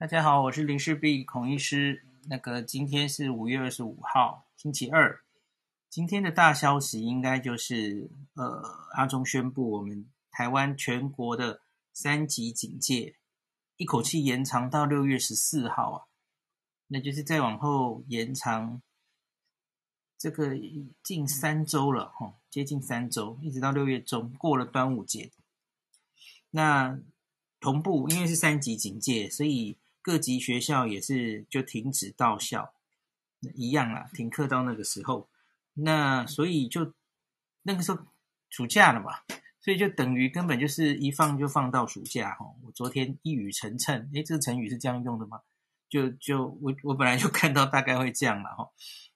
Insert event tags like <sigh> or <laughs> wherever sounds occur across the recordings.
大家好，我是林氏璧孔医师。那个今天是五月二十五号，星期二。今天的大消息应该就是，呃，阿中宣布我们台湾全国的三级警戒一口气延长到六月十四号啊，那就是再往后延长这个近三周了，哈，接近三周，一直到六月中，过了端午节。那同步，因为是三级警戒，所以。各级学校也是就停止到校，一样啦，停课到那个时候。那所以就那个时候暑假了嘛，所以就等于根本就是一放就放到暑假哈。我昨天一语成谶，诶，这个成语是这样用的吗？就就我我本来就看到大概会这样了哈。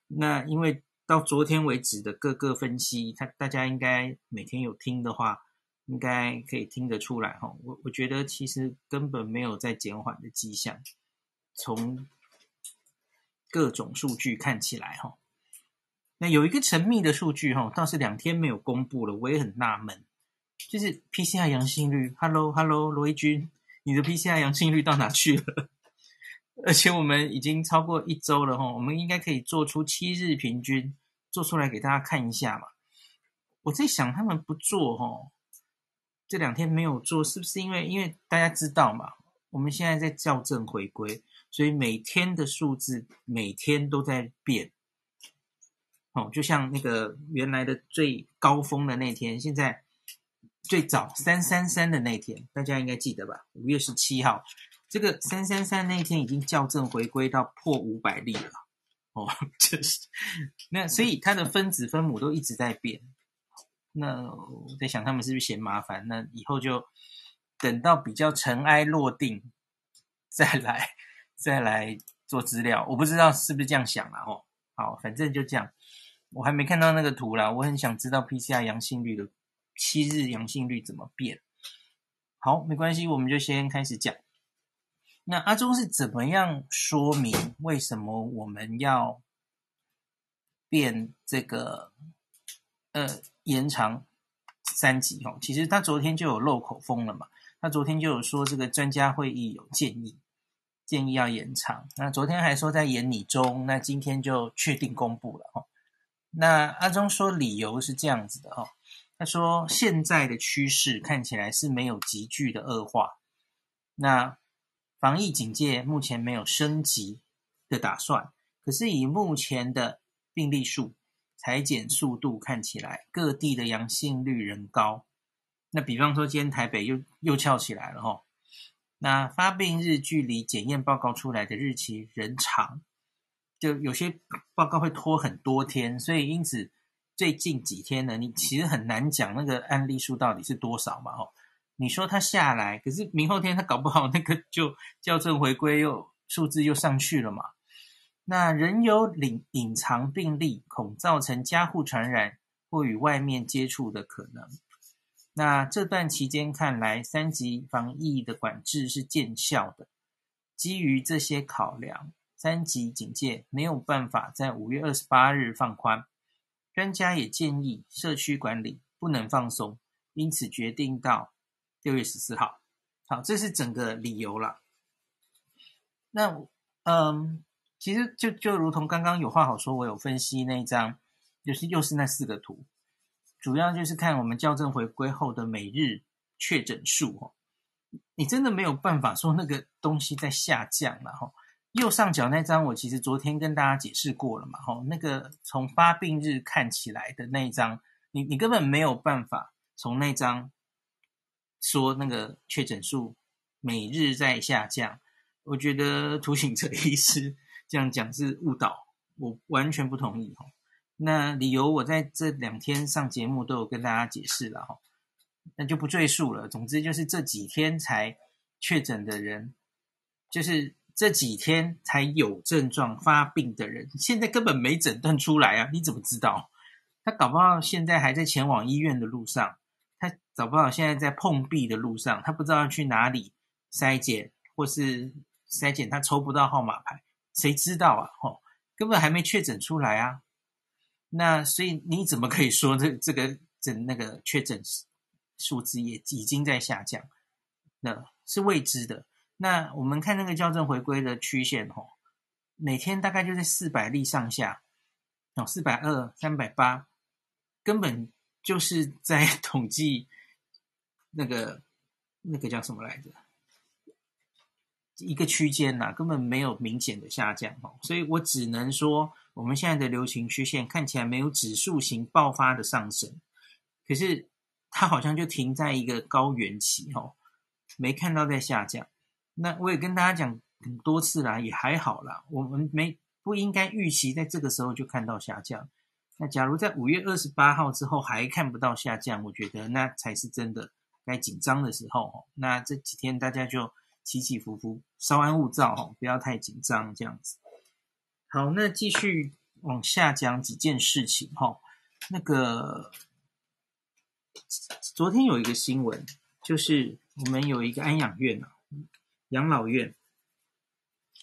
那因为到昨天为止的各个分析，他大家应该每天有听的话。应该可以听得出来哈，我我觉得其实根本没有在减缓的迹象，从各种数据看起来哈，那有一个神秘的数据哈，倒是两天没有公布了，我也很纳闷，就是 PCR 阳性率，Hello Hello 罗一军，你的 PCR 阳性率到哪去了？<laughs> 而且我们已经超过一周了哈，我们应该可以做出七日平均，做出来给大家看一下嘛。我在想他们不做哈。这两天没有做，是不是因为因为大家知道嘛？我们现在在校正回归，所以每天的数字每天都在变。哦，就像那个原来的最高峰的那天，现在最早三三三的那天，大家应该记得吧？五月十七号，这个三三三那天已经校正回归到破五百例了。哦，<laughs> 就是那，所以它的分子分母都一直在变。那我在想，他们是不是嫌麻烦？那以后就等到比较尘埃落定，再来再来做资料。我不知道是不是这样想啊哦。好，反正就这样。我还没看到那个图啦，我很想知道 PCR 阳性率的七日阳性率怎么变。好，没关系，我们就先开始讲。那阿中是怎么样说明为什么我们要变这个？呃。延长三级哦，其实他昨天就有漏口风了嘛。他昨天就有说，这个专家会议有建议，建议要延长。那昨天还说在研拟中，那今天就确定公布了哈。那阿中说理由是这样子的哈，他说现在的趋势看起来是没有急剧的恶化，那防疫警戒目前没有升级的打算，可是以目前的病例数。采检速度看起来，各地的阳性率仍高。那比方说，今天台北又又翘起来了哈。那发病日距离检验报告出来的日期仍长，就有些报告会拖很多天。所以因此最近几天呢，你其实很难讲那个案例数到底是多少嘛。哈，你说它下来，可是明后天它搞不好那个就校正回归又数字又上去了嘛。那仍有隐隐藏病例，恐造成家户传染或与外面接触的可能。那这段期间看来，三级防疫的管制是见效的。基于这些考量，三级警戒没有办法在五月二十八日放宽。专家也建议社区管理不能放松，因此决定到六月十四号。好，这是整个理由了。那嗯。其实就就如同刚刚有话好说，我有分析那一张，就是又是那四个图，主要就是看我们校正回归后的每日确诊数哦。你真的没有办法说那个东西在下降了哈。右上角那张我其实昨天跟大家解释过了嘛哈，那个从发病日看起来的那一张，你你根本没有办法从那张说那个确诊数每日在下降。我觉得图形这医师。这样讲是误导，我完全不同意哈。那理由我在这两天上节目都有跟大家解释了哈，那就不赘述了。总之就是这几天才确诊的人，就是这几天才有症状发病的人，现在根本没诊断出来啊！你怎么知道？他搞不好现在还在前往医院的路上，他搞不好现在在碰壁的路上，他不知道要去哪里筛检，或是筛检他抽不到号码牌。谁知道啊？吼，根本还没确诊出来啊！那所以你怎么可以说这这个整那个确诊数字也已经在下降？那是未知的。那我们看那个校正回归的曲线吼，每天大概就在四百例上下，哦，四百二、三百八，根本就是在 <laughs> 统计那个那个叫什么来着？一个区间呐，根本没有明显的下降哦，所以我只能说，我们现在的流行曲线看起来没有指数型爆发的上升，可是它好像就停在一个高原期哦，没看到在下降。那我也跟大家讲很多次啦，也还好啦，我们没不应该预期在这个时候就看到下降。那假如在五月二十八号之后还看不到下降，我觉得那才是真的该紧张的时候。那这几天大家就。起起伏伏，稍安勿躁哦，不要太紧张，这样子。好，那继续往下讲几件事情哈。那个昨天有一个新闻，就是我们有一个安养院啊，养老院，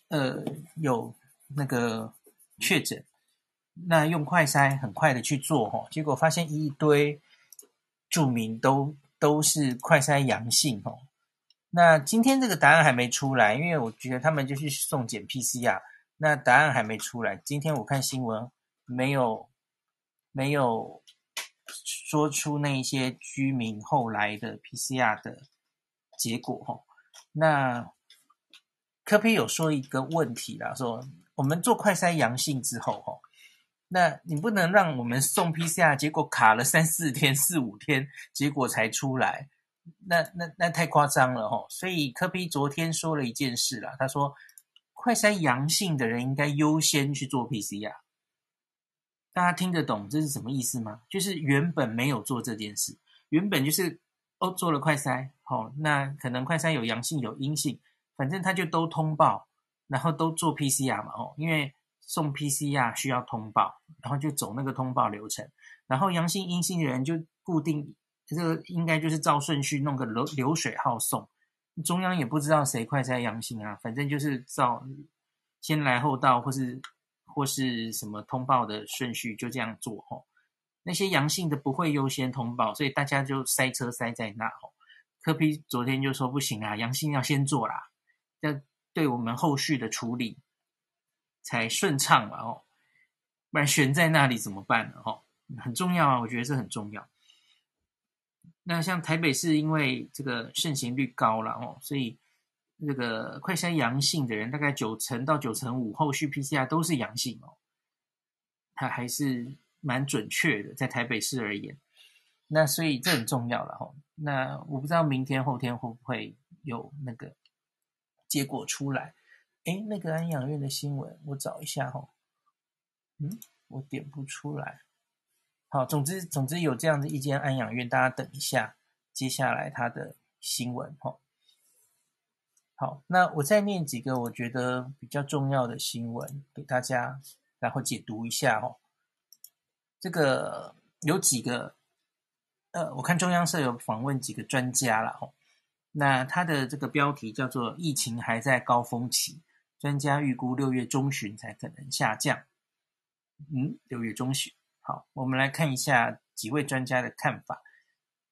呃，有那个确诊，那用快筛很快的去做哈，结果发现一堆住民都都是快筛阳性哦。那今天这个答案还没出来，因为我觉得他们就去送检 PCR，那答案还没出来。今天我看新闻，没有没有说出那一些居民后来的 PCR 的结果哈。那柯 P 有说一个问题啦，说我们做快筛阳性之后哈，那你不能让我们送 PCR 结果卡了三四天、四五天，结果才出来。那那那太夸张了吼，所以柯比昨天说了一件事啦，他说快筛阳性的人应该优先去做 PCR，大家听得懂这是什么意思吗？就是原本没有做这件事，原本就是哦做了快筛，好，那可能快筛有阳性有阴性，反正他就都通报，然后都做 PCR 嘛哦，因为送 PCR 需要通报，然后就走那个通报流程，然后阳性阴性的人就固定。这个应该就是照顺序弄个流流水号送，中央也不知道谁快筛阳性啊，反正就是照先来后到或是或是什么通报的顺序就这样做吼。那些阳性的不会优先通报，所以大家就塞车塞在那吼。柯 P 昨天就说不行啊，阳性要先做啦，要对我们后续的处理才顺畅嘛哦，不然悬在那里怎么办呢？哦，很重要啊，我觉得这很重要。那像台北市，因为这个盛行率高了哦，所以这个快筛阳性的人大概九成到九成五，后续 PCR 都是阳性哦，它还是蛮准确的，在台北市而言。那所以这很重要了哦。那我不知道明天后天会不会有那个结果出来？诶，那个安养院的新闻，我找一下哦。嗯，我点不出来。好，总之总之有这样的一间安养院，大家等一下，接下来他的新闻哈。好，那我再念几个我觉得比较重要的新闻给大家，然后解读一下哈。这个有几个，呃，我看中央社有访问几个专家了哈。那他的这个标题叫做“疫情还在高峰期，专家预估六月中旬才可能下降”。嗯，六月中旬。好，我们来看一下几位专家的看法。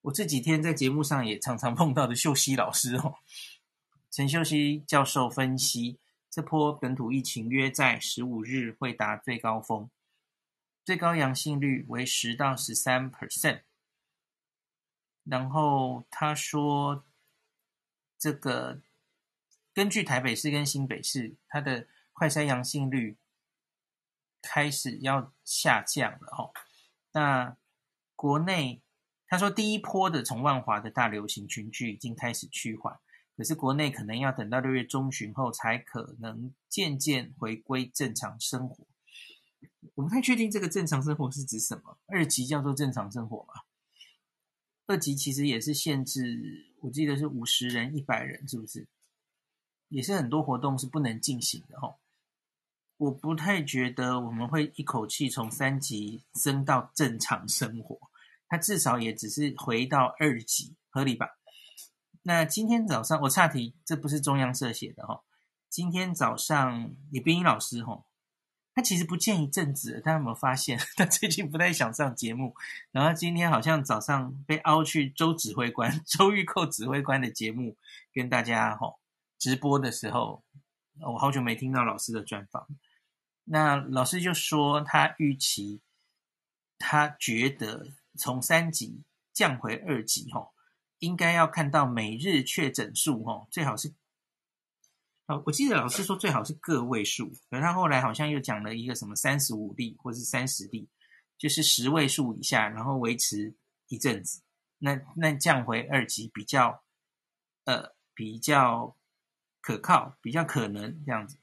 我这几天在节目上也常常碰到的秀熙老师哦，陈秀熙教授分析，这波本土疫情约在十五日会达最高峰，最高阳性率为十到十三 percent。然后他说，这个根据台北市跟新北市，它的快筛阳性率。开始要下降了哈，那国内他说第一波的从万华的大流行群聚已经开始趋缓，可是国内可能要等到六月中旬后才可能渐渐回归正常生活。我不太确定这个正常生活是指什么，二级叫做正常生活吗？二级其实也是限制，我记得是五十人、一百人，是不是？也是很多活动是不能进行的哈。我不太觉得我们会一口气从三级升到正常生活，它至少也只是回到二级，合理吧？那今天早上我岔题，这不是中央社写的哈。今天早上李冰英老师哈，他其实不见一阵子，大家有没有发现？<laughs> 他最近不太想上节目，然后今天好像早上被凹去周指挥官、<laughs> 周玉蔻指挥官的节目跟大家哈直播的时候，我好久没听到老师的专访。那老师就说，他预期，他觉得从三级降回二级，吼，应该要看到每日确诊数，吼，最好是，哦，我记得老师说最好是个位数，可是他后来好像又讲了一个什么三十五例或是三十例，就是十位数以下，然后维持一阵子，那那降回二级比较，呃，比较可靠，比较可能这样子。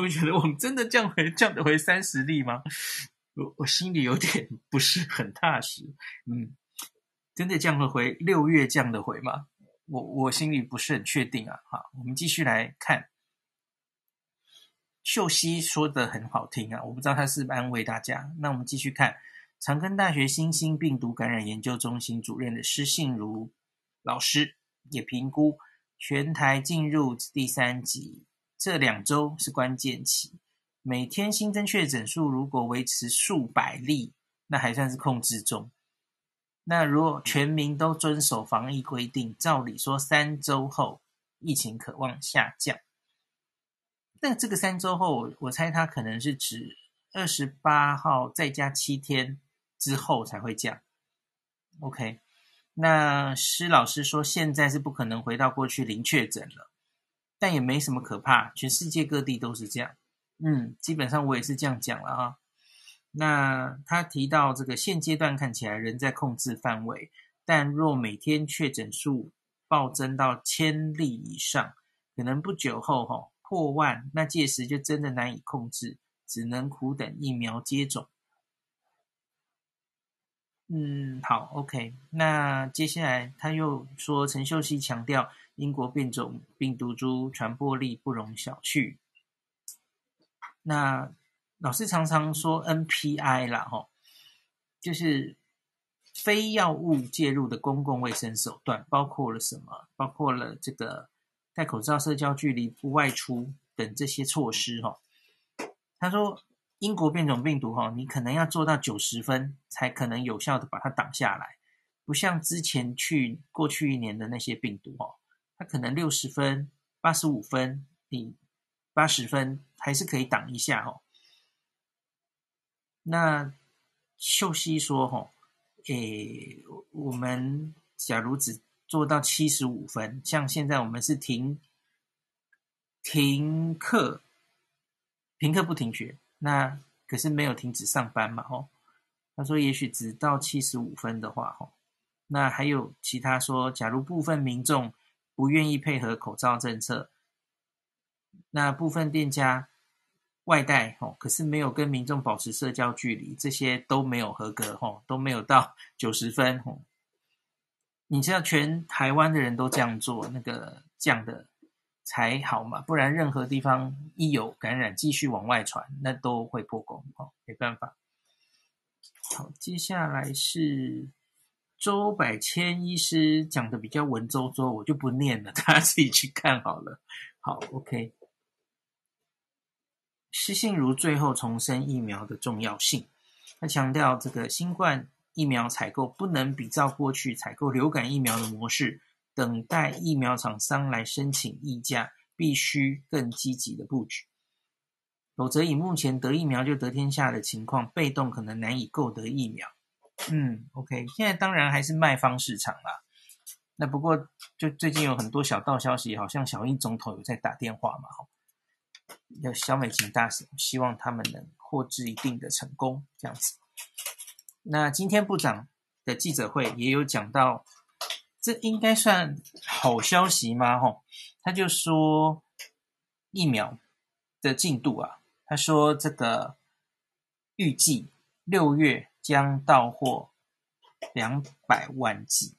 我觉得我们真的降回降得回三十例吗？我我心里有点不是很踏实。嗯，真的降得回六月降得回吗？我我心里不是很确定啊。好，我们继续来看。秀熙说的很好听啊，我不知道他是不是安慰大家。那我们继续看，长庚大学新兴病毒感染研究中心主任的施信如老师也评估全台进入第三级。这两周是关键期，每天新增确诊数如果维持数百例，那还算是控制中。那如果全民都遵守防疫规定，照理说三周后疫情可望下降。那这个三周后，我猜它可能是指二十八号再加七天之后才会降。OK，那施老师说现在是不可能回到过去零确诊了。但也没什么可怕，全世界各地都是这样。嗯，基本上我也是这样讲了哈。那他提到这个现阶段看起来仍在控制范围，但若每天确诊数暴增到千例以上，可能不久后哈破万，那届时就真的难以控制，只能苦等疫苗接种。嗯，好，OK。那接下来他又说，陈秀熙强调。英国变种病毒株传播力不容小觑。那老师常常说 NPI 啦，吼，就是非药物介入的公共卫生手段，包括了什么？包括了这个戴口罩、社交距离、不外出等这些措施，吼。他说，英国变种病毒，吼，你可能要做到九十分，才可能有效的把它挡下来，不像之前去过去一年的那些病毒，吼。他可能六十分、八十五分，你八十分还是可以挡一下哦。那秀熙说：“吼，诶，我们假如只做到七十五分，像现在我们是停停课，停课不停学，那可是没有停止上班嘛，哦。他说，也许只到七十五分的话，哈，那还有其他说，假如部分民众。”不愿意配合口罩政策，那部分店家外带吼，可是没有跟民众保持社交距离，这些都没有合格吼，都没有到 <laughs> 九十分吼。你知道全台湾的人都这样做，那个这样的才好嘛？不然任何地方一有感染，继续往外传，那都会破功哦，没办法。好，接下来是。周百千医师讲的比较文绉绉，我就不念了，大家自己去看好了。好，OK。施信如最后重申疫苗的重要性，他强调这个新冠疫苗采购不能比照过去采购流感疫苗的模式，等待疫苗厂商来申请议价，必须更积极的布局，否则以目前得疫苗就得天下的情况，被动可能难以购得疫苗。嗯，OK，现在当然还是卖方市场啦。那不过，就最近有很多小道消息，好像小英总统有在打电话嘛，哈，要小美琴大使，希望他们能获致一定的成功，这样子。那今天部长的记者会也有讲到，这应该算好消息吗？哈，他就说疫苗的进度啊，他说这个预计六月。将到货两百万剂，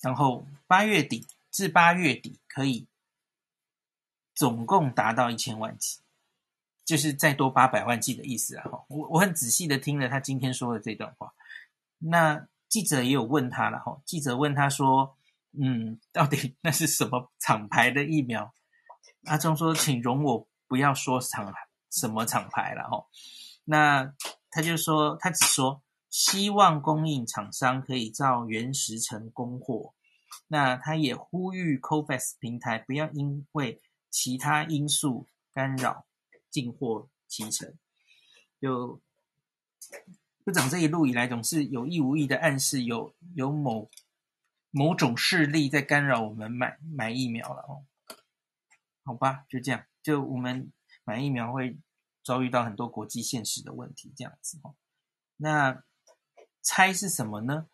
然后八月底至八月底可以总共达到一千万剂，就是再多八百万剂的意思啊！我我很仔细的听了他今天说的这段话。那记者也有问他了哈，记者问他说：“嗯，到底那是什么厂牌的疫苗？”阿中说：“请容我不要说厂什么厂牌了哈。”那。他就说，他只说希望供应厂商可以照原时程供货。那他也呼吁 COVAX 平台不要因为其他因素干扰进货提成。就部长这一路以来总是有意无意的暗示有有某某种势力在干扰我们买买疫苗了哦。好吧，就这样，就我们买疫苗会遭遇到很多国际现实的问题，这样子哦。那猜是什么呢？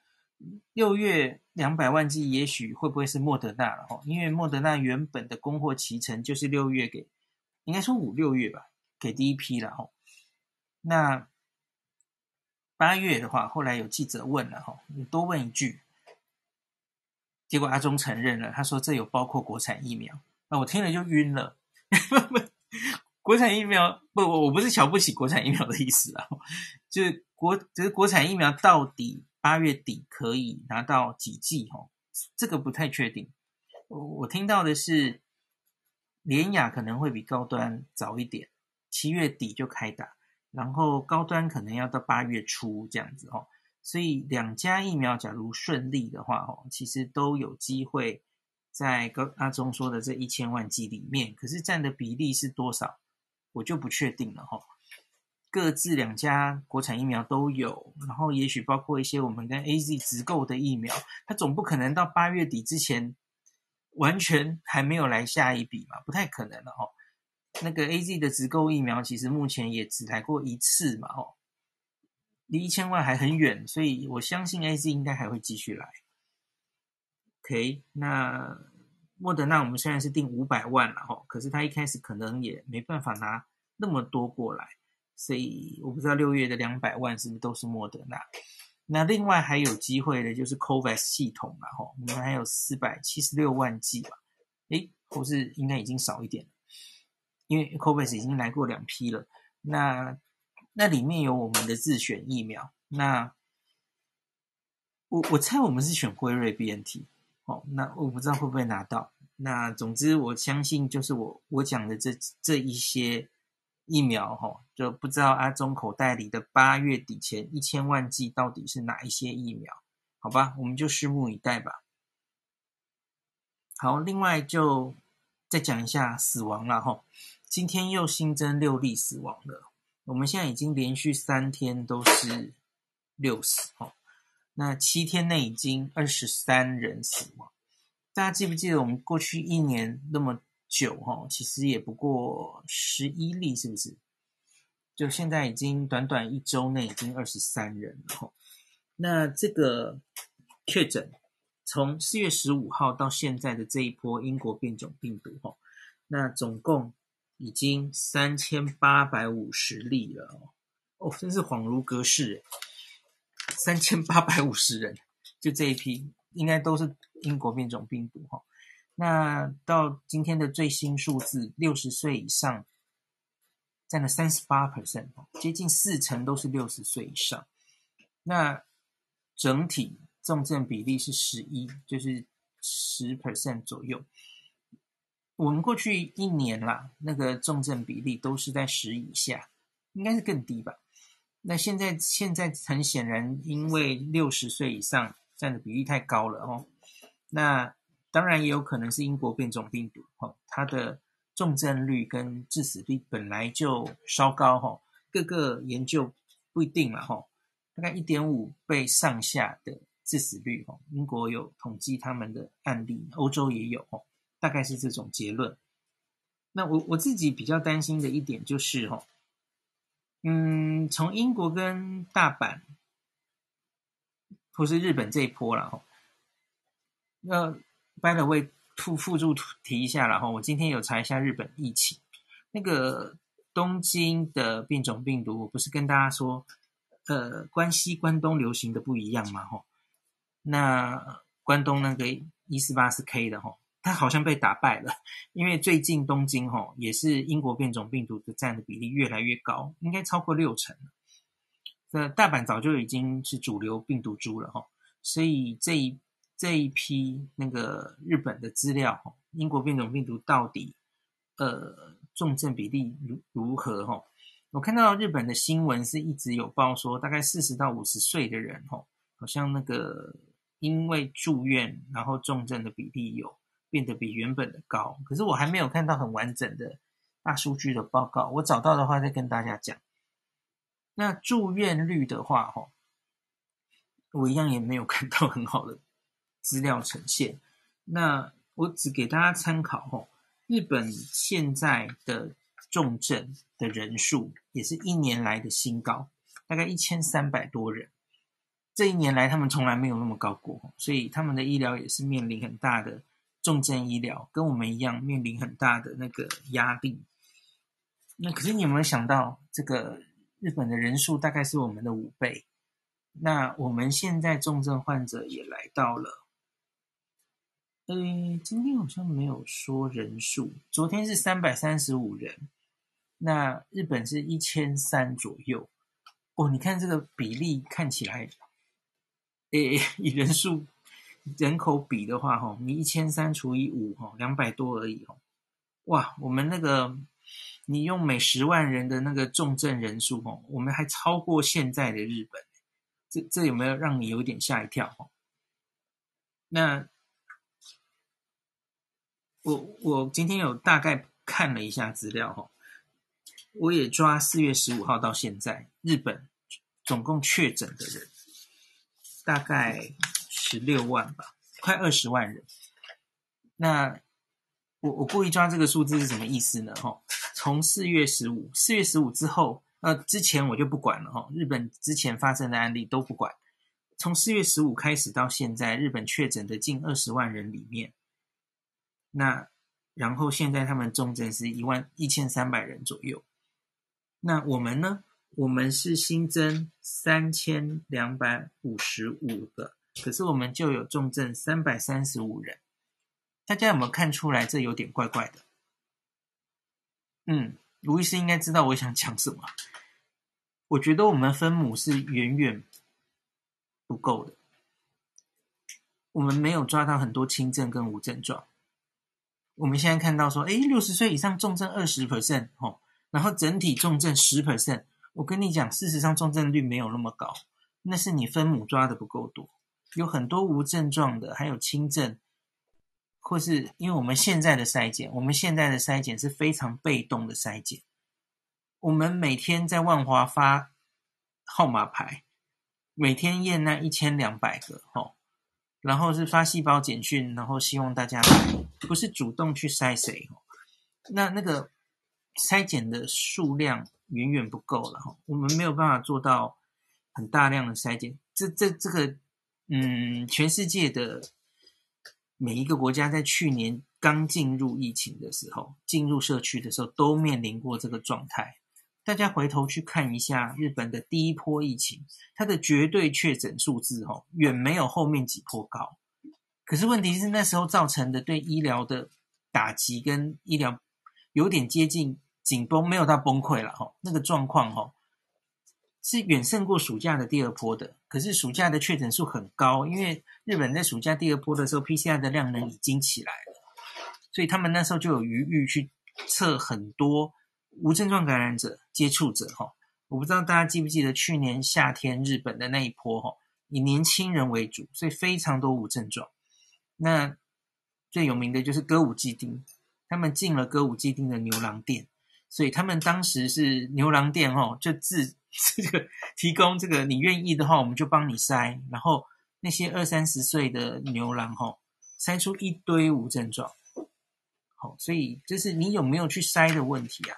六月两百万剂，也许会不会是莫德纳了哦？因为莫德纳原本的供货期程就是六月给，应该说五六月吧，给第一批了哦。那八月的话，后来有记者问了哈，你多问一句，结果阿中承认了，他说这有包括国产疫苗。那我听了就晕了，<laughs> 国产疫苗不，我我不是瞧不起国产疫苗的意思啊，就是国，就是国产疫苗到底。八月底可以拿到几剂？哦，这个不太确定。我我听到的是，联雅可能会比高端早一点，七月底就开打，然后高端可能要到八月初这样子哦。所以两家疫苗假如顺利的话，哦，其实都有机会在高阿中说的这一千万剂里面，可是占的比例是多少，我就不确定了哈。各自两家国产疫苗都有，然后也许包括一些我们跟 AZ 直购的疫苗，它总不可能到八月底之前完全还没有来下一笔嘛，不太可能了哦。那个 AZ 的直购疫苗其实目前也只来过一次嘛，哦，离一千万还很远，所以我相信 AZ 应该还会继续来。OK，那莫德纳我们虽然是定五百万了哈，可是他一开始可能也没办法拿那么多过来。所以我不知道六月的两百万是不是都是莫德纳。那另外还有机会的就是 COVAX 系统了，吼，我们还有四百七十六万剂吧？诶，或是应该已经少一点了，因为 COVAX 已经来过两批了。那那里面有我们的自选疫苗，那我我猜我们是选辉瑞 BNT，哦，那我不知道会不会拿到。那总之我相信就是我我讲的这这一些。疫苗哈，就不知道阿中口袋里的八月底前一千万剂到底是哪一些疫苗？好吧，我们就拭目以待吧。好，另外就再讲一下死亡了哈。今天又新增六例死亡了，我们现在已经连续三天都是六死哈。那七天内已经二十三人死亡，大家记不记得我们过去一年那么？久哈，其实也不过十一例，是不是？就现在已经短短一周内已经二十三人了哈。那这个确诊从四月十五号到现在的这一波英国变种病毒哈，那总共已经三千八百五十例了哦，哦，真是恍如隔世，三千八百五十人，就这一批应该都是英国变种病毒哈。那到今天的最新数字，六十岁以上占了三十八 percent，接近四成都是六十岁以上。那整体重症比例是十一，就是十 percent 左右。我们过去一年啦，那个重症比例都是在十以下，应该是更低吧？那现在现在很显然，因为六十岁以上占的比例太高了哦。那当然也有可能是英国变种病毒，哈，它的重症率跟致死率本来就稍高，哈，各个研究不一定了，哈，大概一点五倍上下的致死率，哈，英国有统计他们的案例，欧洲也有，哈，大概是这种结论。那我我自己比较担心的一点就是，哈，嗯，从英国跟大阪或是日本这一波了，哈，那。By the way，附附注提一下了哈，我今天有查一下日本疫情，那个东京的变种病毒，我不是跟大家说，呃，关西、关东流行的不一样嘛哈，那关东那个一四八四 K 的哈，它好像被打败了，因为最近东京哈也是英国变种病毒的占的比例越来越高，应该超过六成了。那大阪早就已经是主流病毒株了哈，所以这一。这一批那个日本的资料哈，英国变种病毒到底呃重症比例如如何？哈，我看到日本的新闻是一直有报说，大概四十到五十岁的人，哈，好像那个因为住院然后重症的比例有变得比原本的高，可是我还没有看到很完整的大数据的报告，我找到的话再跟大家讲。那住院率的话，哈，我一样也没有 <laughs> 看到很好的资料呈现。那我只给大家参考，哈，日本现在的重症的人数也是一年来的新高，大概一千三百多人。这一年来，他们从来没有那么高过，所以他们的医疗也是面临很大的重症医疗，跟我们一样面临很大的那个压力。那可是你有没有想到，这个日本的人数大概是我们的五倍？那我们现在重症患者也来到了，呃，今天好像没有说人数，昨天是三百三十五人，那日本是一千三左右。哦，你看这个比例看起来。诶，以人数人口比的话，哈，你一千三除以五，哈，两百多而已，哦，哇，我们那个你用每十万人的那个重症人数，哈，我们还超过现在的日本，这这有没有让你有点吓一跳，那我我今天有大概看了一下资料，哈，我也抓四月十五号到现在，日本总共确诊的人。大概十六万吧，快二十万人。那我我故意抓这个数字是什么意思呢？哈，从四月十五，四月十五之后，呃，之前我就不管了哈。日本之前发生的案例都不管。从四月十五开始到现在，日本确诊的近二十万人里面，那然后现在他们重症是一万一千三百人左右。那我们呢？我们是新增三千两百五十五个，可是我们就有重症三百三十五人。大家有没有看出来？这有点怪怪的。嗯，卢医师应该知道我想讲什么。我觉得我们分母是远远不够的。我们没有抓到很多轻症跟无症状。我们现在看到说，诶，六十岁以上重症二十 percent 哦，然后整体重症十 percent。我跟你讲，事实上重症率没有那么高，那是你分母抓的不够多。有很多无症状的，还有轻症，或是因为我们现在的筛检，我们现在的筛检是非常被动的筛检。我们每天在万华发号码牌，每天验那一千两百个，吼，然后是发细胞简讯，然后希望大家来，不是主动去筛谁哦，那那个筛检的数量。远远不够了哈，我们没有办法做到很大量的筛检。这这这个，嗯，全世界的每一个国家在去年刚进入疫情的时候，进入社区的时候，都面临过这个状态。大家回头去看一下日本的第一波疫情，它的绝对确诊数字哈，远没有后面几波高。可是问题是那时候造成的对医疗的打击跟医疗有点接近。紧绷没有到崩溃了哈，那个状况哈是远胜过暑假的第二波的。可是暑假的确诊数很高，因为日本在暑假第二波的时候，PCR 的量能已经起来了，所以他们那时候就有余裕去测很多无症状感染者、接触者哈。我不知道大家记不记得去年夏天日本的那一波哈，以年轻人为主，所以非常多无症状。那最有名的就是歌舞伎町，他们进了歌舞伎町的牛郎店。所以他们当时是牛郎店哦，就自这个提供这个，你愿意的话，我们就帮你筛。然后那些二三十岁的牛郎吼，筛出一堆无症状。好，所以就是你有没有去筛的问题啊？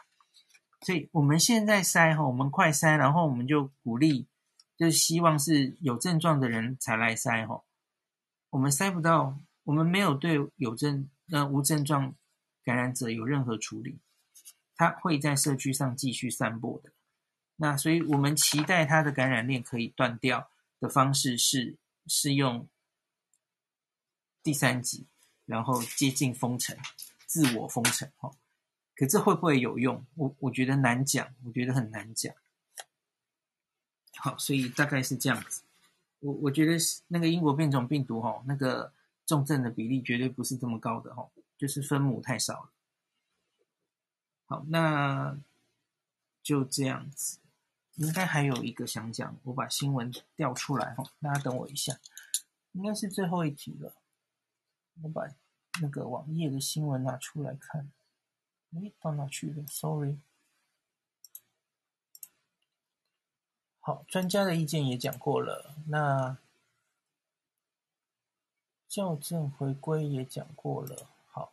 所以我们现在筛吼，我们快筛，然后我们就鼓励，就是希望是有症状的人才来筛吼。我们筛不到，我们没有对有症呃无症状感染者有任何处理。他会在社区上继续散播的，那所以我们期待它的感染链可以断掉的方式是是用第三级，然后接近封城、自我封城哈。可这会不会有用？我我觉得难讲，我觉得很难讲。好，所以大概是这样子。我我觉得是那个英国变种病毒哈，那个重症的比例绝对不是这么高的哈，就是分母太少了。好，那就这样子。应该还有一个想讲，我把新闻调出来哈，大家等我一下。应该是最后一题了。我把那个网页的新闻拿出来看。诶，到哪去了？Sorry。好，专家的意见也讲过了。那校正回归也讲过了。好，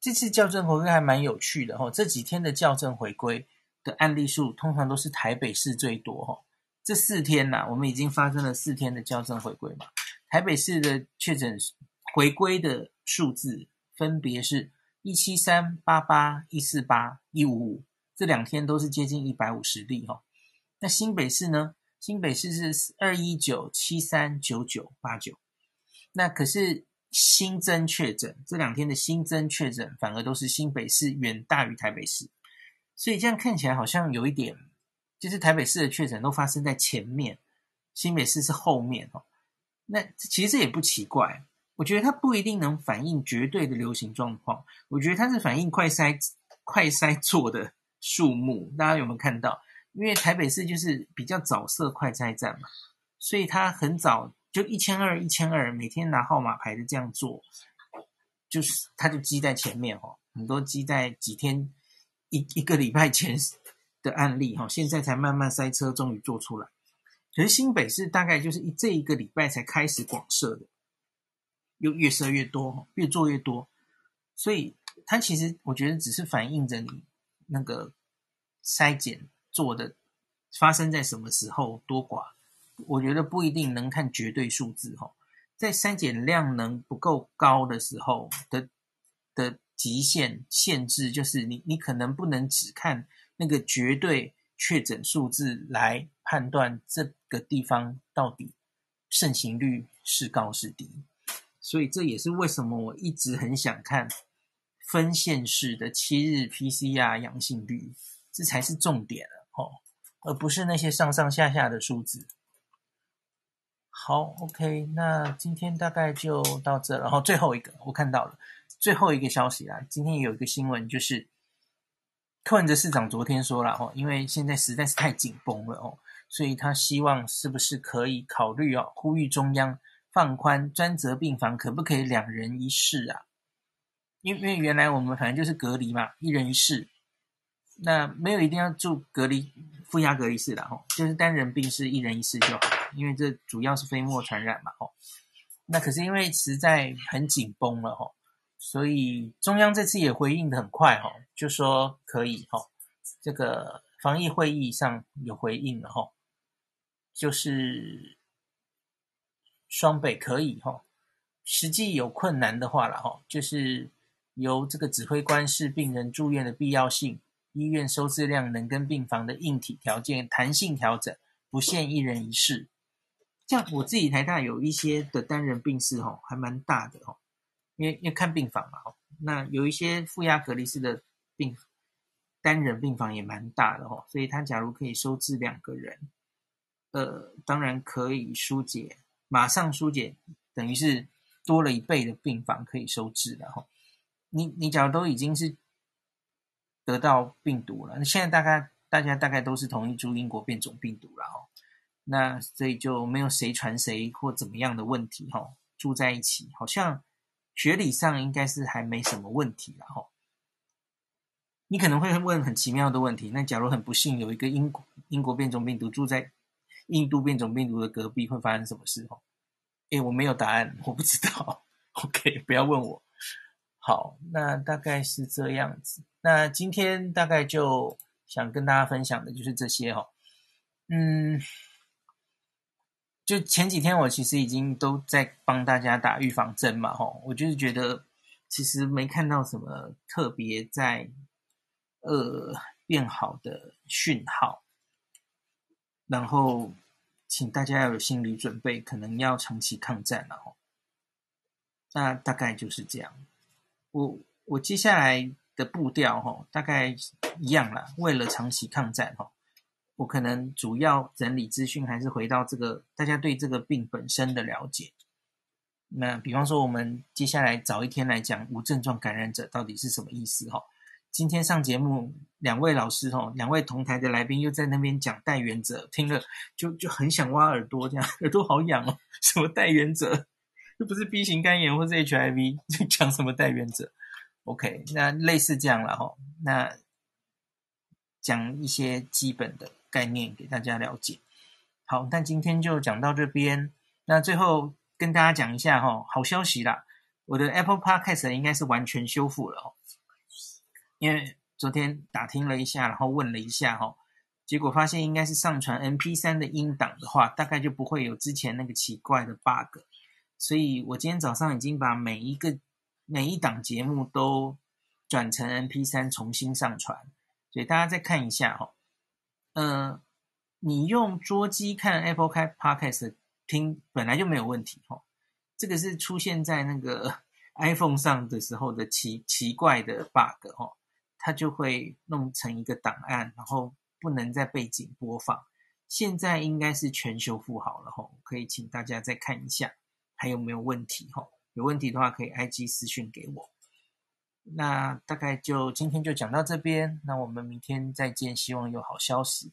这次校正回归还蛮有趣的哈。这几天的校正回归的案例数，通常都是台北市最多哈。这四天呐、我们已经发生了四天的校正回归嘛。台北市的确诊回归的数字分别是。一七三八八一四八一五五，这两天都是接近一百五十例哈。那新北市呢？新北市是二一九七三九九八九。那可是新增确诊这两天的新增确诊，反而都是新北市远大于台北市。所以这样看起来好像有一点，就是台北市的确诊都发生在前面，新北市是后面哦。那其实这也不奇怪。我觉得它不一定能反映绝对的流行状况，我觉得它是反映快筛快筛做的数目。大家有没有看到？因为台北市就是比较早设快筛站嘛，所以它很早就一千二一千二，每天拿号码牌的这样做，就是它就积在前面哦，很多积在几天一一个礼拜前 <laughs> 的案例哈，现在才慢慢塞车，终于做出来。可是新北市大概就是一这一个礼拜才开始广设的。又越设越多，越做越多，所以它其实我觉得只是反映着你那个筛检做的发生在什么时候多寡，我觉得不一定能看绝对数字哈。在筛检量能不够高的时候的的极限限制，就是你你可能不能只看那个绝对确诊数字来判断这个地方到底盛行率是高是低。所以这也是为什么我一直很想看分县市的七日 PCR 阳性率，这才是重点了哦，而不是那些上上下下的数字。好，OK，那今天大概就到这，然后最后一个我看到了最后一个消息啦，今天有一个新闻就是柯文哲市长昨天说了哦，因为现在实在是太紧绷了哦，所以他希望是不是可以考虑哦，呼吁中央。放宽专责病房可不可以两人一室啊？因因为原来我们反正就是隔离嘛，一人一室，那没有一定要住隔离负压隔离室的吼，就是单人病室一人一室就好，因为这主要是飞沫传染嘛吼。那可是因为实在很紧绷了吼，所以中央这次也回应的很快吼，就说可以吼，这个防疫会议上有回应了吼，就是。双北可以哈，实际有困难的话了哈，就是由这个指挥官视病人住院的必要性、医院收治量能跟病房的硬体条件弹性调整，不限一人一室。像我自己台大有一些的单人病室哈，还蛮大的哈，因为因看病房嘛，那有一些负压隔离式的病单人病房也蛮大的哈，所以他假如可以收治两个人，呃，当然可以疏解。马上疏解，等于是多了一倍的病房可以收治了哈。你你假如都已经是得到病毒了，那现在大概大家大概都是同一株英国变种病毒了哦。那所以就没有谁传谁或怎么样的问题哈。住在一起，好像学理上应该是还没什么问题了哈。你可能会问很奇妙的问题，那假如很不幸有一个英国英国变种病毒住在印度变种病毒的隔壁会发生什么事？哦，诶，我没有答案，我不知道。OK，不要问我。好，那大概是这样子。那今天大概就想跟大家分享的就是这些哈。嗯，就前几天我其实已经都在帮大家打预防针嘛，吼，我就是觉得其实没看到什么特别在呃变好的讯号。然后，请大家要有心理准备，可能要长期抗战了哦。那大概就是这样。我我接下来的步调哈，大概一样啦。为了长期抗战哈，我可能主要整理资讯还是回到这个大家对这个病本身的了解。那比方说，我们接下来早一天来讲无症状感染者到底是什么意思哈？今天上节目，两位老师哦，两位同台的来宾又在那边讲带原则，听了就就很想挖耳朵，这样耳朵好痒哦。什么带原则？又不是 B 型肝炎或是 HIV，就讲什么带原者？OK，那类似这样了哈。那讲一些基本的概念给大家了解。好，那今天就讲到这边。那最后跟大家讲一下哈，好消息啦，我的 Apple Podcast 应该是完全修复了哦。因为昨天打听了一下，然后问了一下哈，结果发现应该是上传 MP3 的音档的话，大概就不会有之前那个奇怪的 bug。所以我今天早上已经把每一个每一档节目都转成 MP3 重新上传，所以大家再看一下哈。嗯，你用桌机看 Apple 开 Podcast 听本来就没有问题哈，这个是出现在那个 <laughs> iPhone 上的时候的奇奇怪的 bug 哈。它就会弄成一个档案，然后不能在背景播放。现在应该是全修复好了吼，可以请大家再看一下还有没有问题吼。有问题的话可以 IG 私讯给我。那大概就今天就讲到这边，那我们明天再见，希望有好消息。